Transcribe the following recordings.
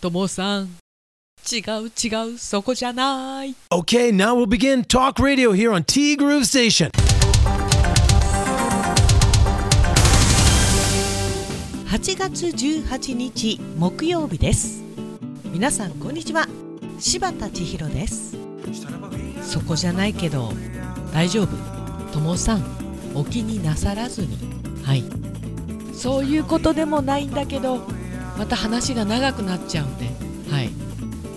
ともさん。違う違うそこじゃない。Okay, now we'll begin Talk Radio here on T Groove Station. 8月18日木曜日です。皆さんこんにちは。柴田千尋です。そこじゃないけど大丈夫。ともさんお気になさらずに。はい。そういうことでもないんだけどまた話が長くなっちゃうんで。はい。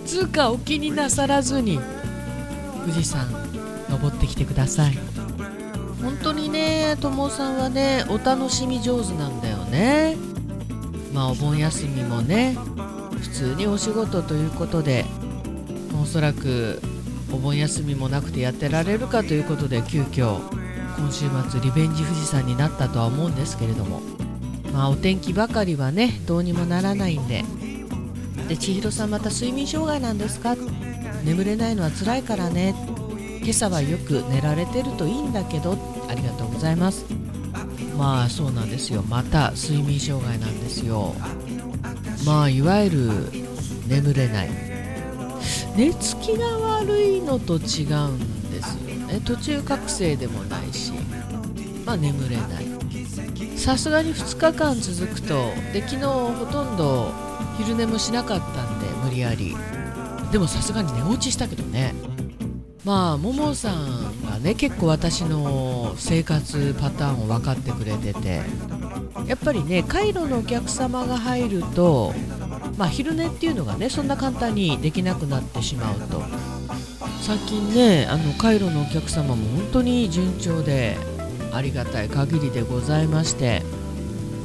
つうかお気になさらずに富士山登ってきてください。本当にねともさんはねお楽しみ上手なんだよね。まあお盆休みもね普通にお仕事ということでおそらくお盆休みもなくてやってられるかということで急遽今週末リベンジ富士山になったとは思うんですけれども。まあお天気ばかりはねどうにもならないんで。で千尋さんまた睡眠障害なんですか？眠れないのは辛いからね。今朝はよく寝られてるといいんだけど。ありがとうございます。まあそうなんですよ。また睡眠障害なんですよ。まあいわゆる眠れない。寝つきが悪いのと違うんですよね。途中覚醒でもないし。まあ眠れない。さすがに2日間続くとで昨日ほとんど昼寝もしなかったんで無理やり。でもさすがに寝落ちしたけどね。まあももさんがね結構私の生活パターンを分かってくれててやっぱりねカイロのお客様が入るとまあ昼寝っていうのがねそんな簡単にできなくなってしまうと。最近ねあのカイロのお客様も本当に順調でありがたい限りでございまして。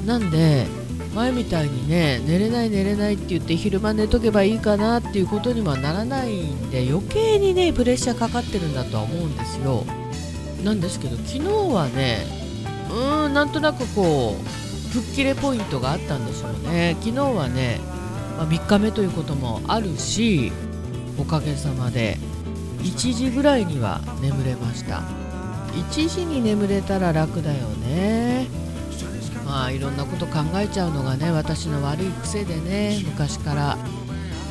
なんで前みたいにね寝れない寝れないって言って昼間寝とけばいいかなっていうことにはならないんで余計にねプレッシャーかかってるんだとは思うんですよ。なんですけど昨日はねうーんなんとなくこう吹っ切れポイントがあったんでしょうね。昨日はね、まあ、3日目ということもあるしおかげさまで1時ぐらいには眠れました。1時に眠れたら楽だよね。まあいろんなこと考えちゃうのがね私の悪い癖でね昔から。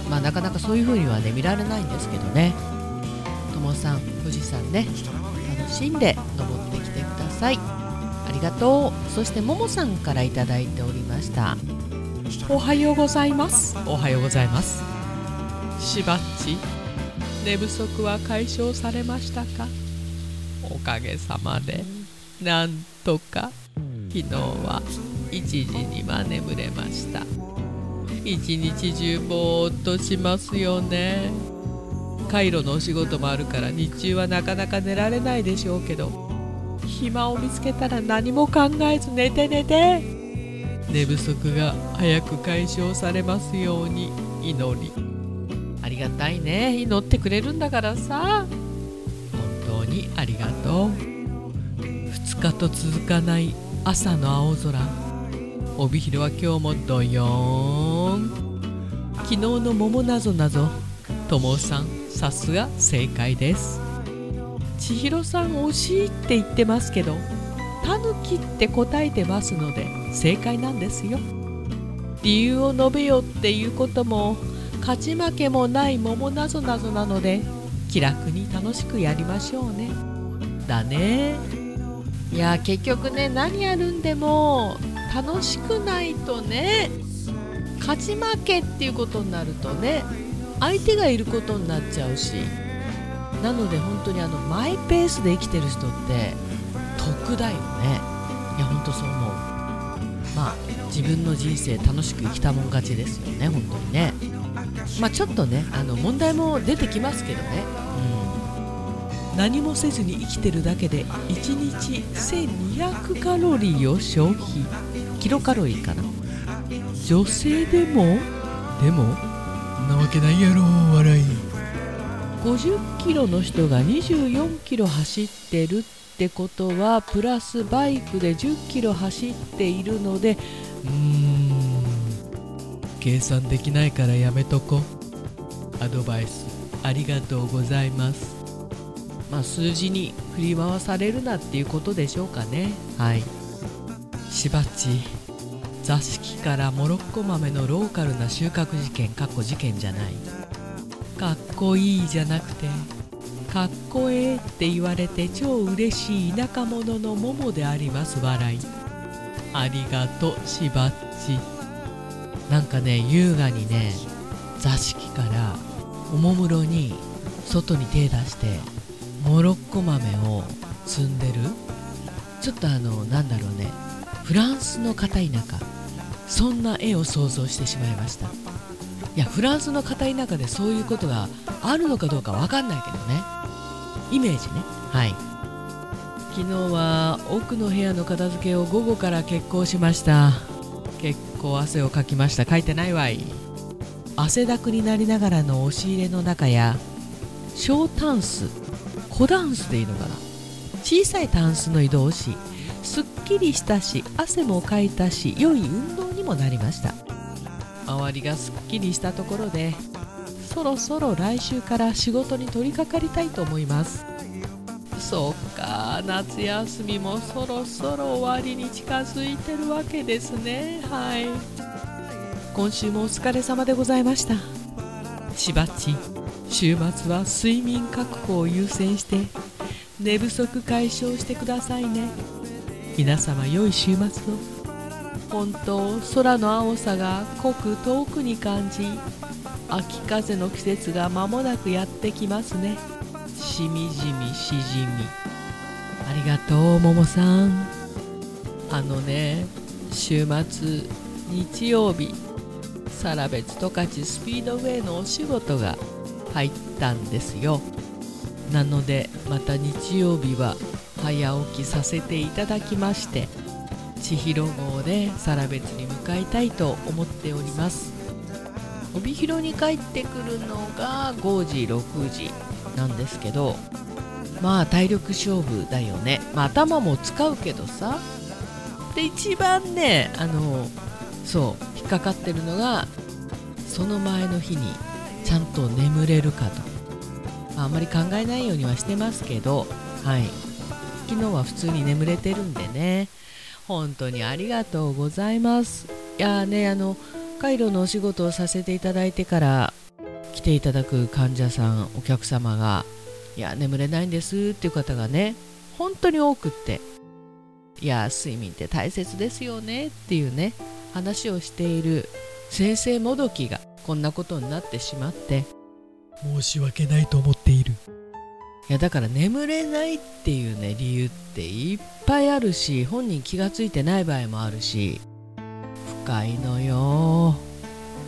まあなかなかそういう風にはね見られないんですけどね。ともさん富士山ね楽しんで登ってきてください。ありがとう。そしてももさんから頂いておりました。おはようございます。おはようございます。しばっち寝不足は解消されましたか？おかげさまで。なんとか昨日は1時には眠れました。一日中ぼーっとしますよね。カイロのお仕事もあるから日中はなかなか寝られないでしょうけど。暇を見つけたら何も考えず寝て寝て。寝不足が早く解消されますように祈り。ありがたいね。祈ってくれるんだからさ。本当にありがとう。2日と続かない朝の青空。帯広は今日もドヨーン昨日の桃なぞなぞともさん。さすが正解です。千尋さん惜しいって言ってますけどタヌキって答えてますので正解なんですよ。理由を述べよっていうことも勝ち負けもない桃なぞなぞなので気楽に楽しくやりましょうね。だね。いや結局ね何やるんでも楽しくないとね勝ち負けっていうことになるとね相手がいることになっちゃうしなので本当にあのマイペースで生きてる人って得だよね。いや本当そう思う。まあ自分の人生楽しく生きたもん勝ちですよね本当にね。まあちょっとねあの問題も出てきますけどね。何もせずに生きてるだけで1日1200カロリーを消費。キロカロリーかな。女性でもでもなわけないやろ笑い。50キロの人が24キロ走ってるってことはプラスバイクで10キロ走っているのでうーん。計算できないからやめとこ。アドバイスありがとうございますまあ数字に振り回されるなっていうことでしょうかね。はい。しばっち座敷からモロッコ豆のローカルな収穫事件かっこ事件じゃない。かっこいいじゃなくてかっこええって言われて超嬉しい田舎者の桃であります笑い。ありがとうしばっち。なんかね優雅にね座敷からおもむろに外に手出してモロッコ豆を摘んでる？ちょっとあのなんだろうね。フランスの片田舎。そんな絵を想像してしまいました。いやフランスの片田舎でそういうことがあるのかどうかわかんないけどね。イメージね。はい。昨日は奥の部屋の片付けを午後から結構しました。結構汗をかきました。書いてないわい。汗だくになりながらの押し入れの中や小タンス小ダンスでいいのかな？小さいタンスの移動しすっきりしたし汗もかいたし良い運動にもなりました。周りがすっきりしたところでそろそろ来週から仕事に取り掛かりたいと思います。そうか夏休みもそろそろ終わりに近づいてるわけですね。はい。今週もお疲れ様でございました。しばっち。週末は睡眠確保を優先して寝不足解消してくださいね。皆様良い週末を。本当空の青さが濃く遠くに感じ秋風の季節が間もなくやってきますね。しみじみしじみ。ありがとうももさん。あのね週末日曜日サラベツ十勝スピードウェイのお仕事が入ったんですよ。なのでまた日曜日は早起きさせていただきまして千尋号でサラベツに向かいたいと思っております。帯広に帰ってくるのが5時6時なんですけどまあ体力勝負だよね、まあ、頭も使うけどさ。で一番ねあのそう引っかかってるのがその前の日にちゃんと眠れるかと、まあ、あんまり考えないようにはしてますけどはい。昨日は普通に眠れてるんでね。本当にありがとうございます。いやねあのカイロのお仕事をさせていただいてから来ていただく患者さんお客様がいや眠れないんですっていう方がね本当に多くっていや睡眠って大切ですよねっていうね話をしている先生もどきがこんなことになってしまって。申し訳ないと思っている。いやだから眠れないっていうね理由っていっぱいあるし本人気がついてない場合もあるし。深いのよ。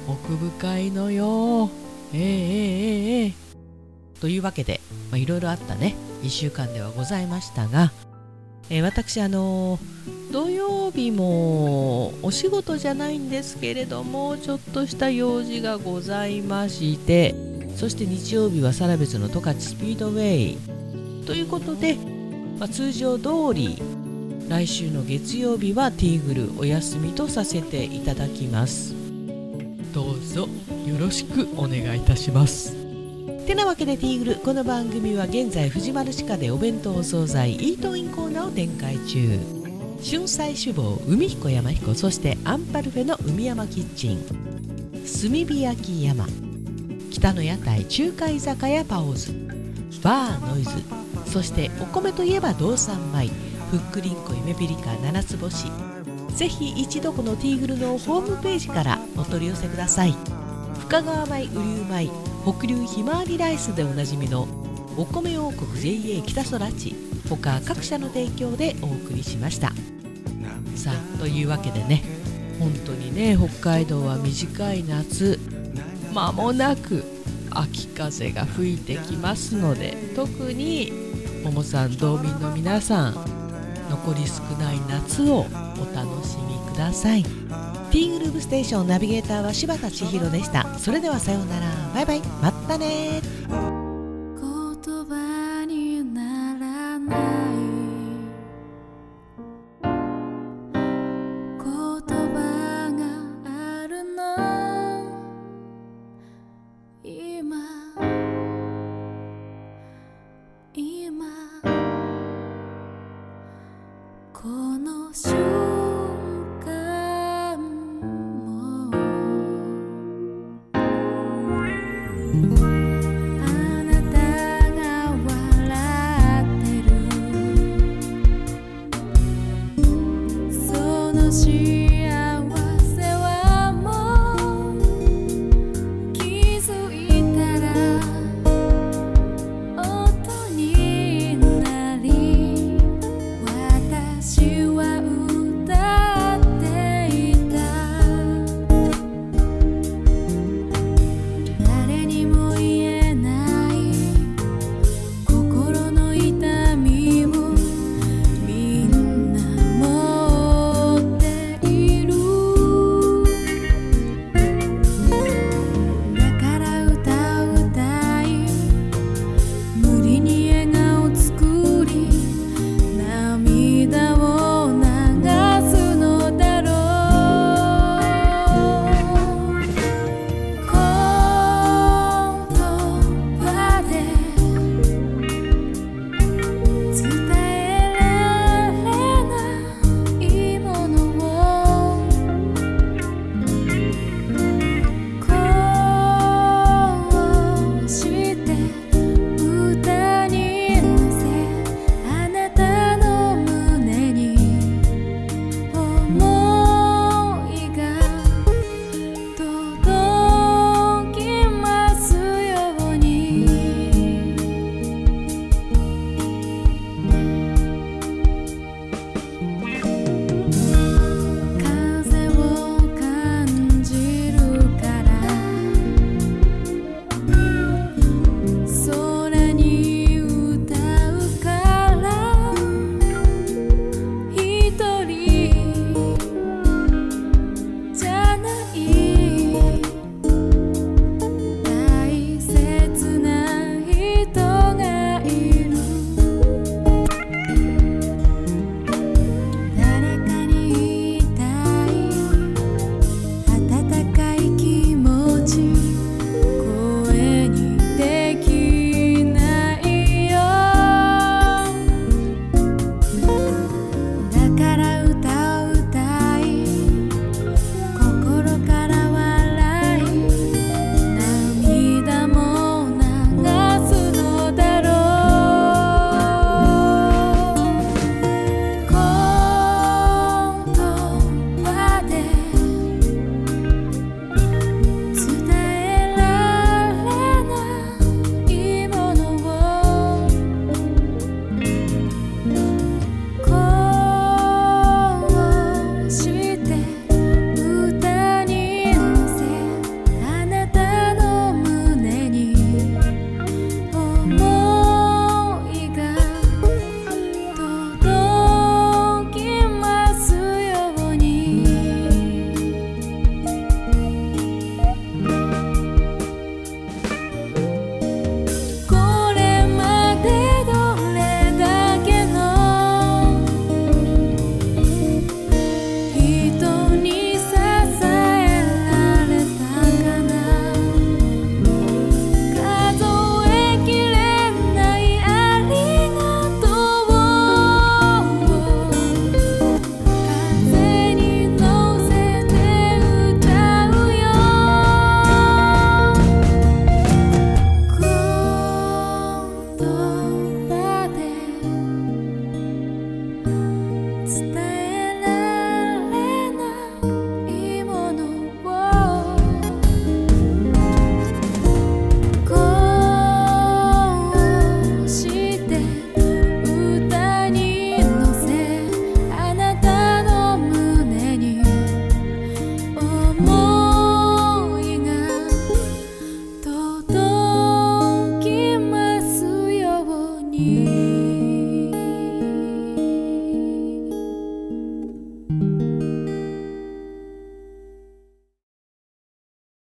奥深いのよ。ええええええというわけでいろいろあったね。1週間ではございましたが、えー、私あのー、土曜日もお仕事じゃないんですけれどもちょっとした用事がございましてそして日曜日はサラベツの十勝スピードウェイ。ということで、まあ、通常通り来週の月曜日はティーグルお休みとさせていただきます。どうぞよろしくお願いいたします。てなわけでティーグルこの番組は現在藤丸地下でお弁当お惣菜イートインコーナーを展開中春菜志望海彦山彦そしてアンパルフェの海山キッチン。炭火焼き山。北の屋台中華居酒屋パオズ。バーノイズ。そしてお米といえば道産米。ふっくりんこ夢ピリカ七つ星。ぜひ一度このティーグルのホームページからお取り寄せください。深川米雨竜米北流ひまわりライスでおなじみのお米王国 JA 北空地他各社の提供でお送りしました。さあというわけでね本当にね北海道は短い夏間もなく秋風が吹いてきますので特にもさん道民の皆さん残り少ない夏をお楽しみください。ティーグループステーションナビゲーターは柴田千尋でした。それではさようなら。バイバイ。またねあ